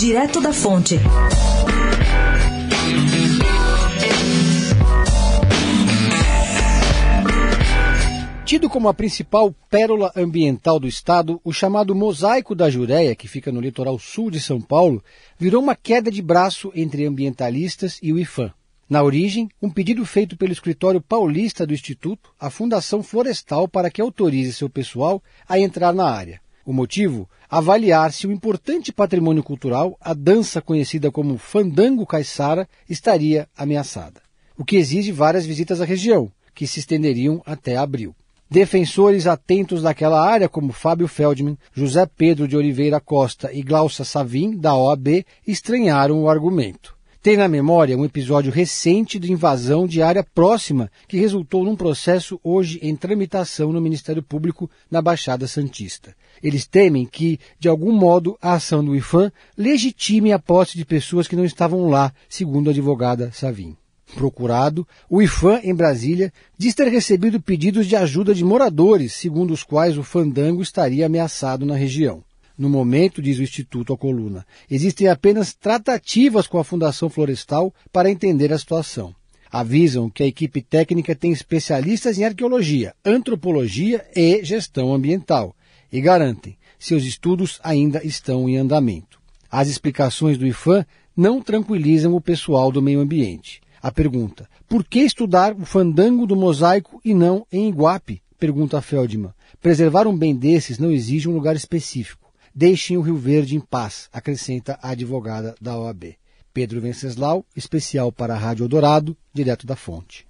Direto da Fonte. Tido como a principal pérola ambiental do estado, o chamado Mosaico da Jureia, que fica no litoral sul de São Paulo, virou uma queda de braço entre ambientalistas e o IFAM. Na origem, um pedido feito pelo escritório paulista do Instituto à Fundação Florestal para que autorize seu pessoal a entrar na área. O motivo? Avaliar se o importante patrimônio cultural, a dança conhecida como Fandango Caiçara, estaria ameaçada. O que exige várias visitas à região, que se estenderiam até abril. Defensores atentos daquela área, como Fábio Feldman, José Pedro de Oliveira Costa e Glaucia Savim, da OAB, estranharam o argumento. Tem na memória um episódio recente de invasão de área próxima que resultou num processo hoje em tramitação no Ministério Público na Baixada Santista. Eles temem que, de algum modo, a ação do IFAM legitime a posse de pessoas que não estavam lá, segundo a advogada Savim procurado, o IFAM em Brasília diz ter recebido pedidos de ajuda de moradores, segundo os quais o fandango estaria ameaçado na região. No momento, diz o Instituto à coluna, existem apenas tratativas com a Fundação Florestal para entender a situação. Avisam que a equipe técnica tem especialistas em arqueologia, antropologia e gestão ambiental e garantem seus estudos ainda estão em andamento. As explicações do IFAM não tranquilizam o pessoal do meio ambiente. A pergunta: por que estudar o fandango do mosaico e não em Iguape? Pergunta Feldman. Preservar um bem desses não exige um lugar específico. Deixem o Rio Verde em paz, acrescenta a advogada da OAB. Pedro Venceslau, especial para a Rádio Eldorado, direto da fonte.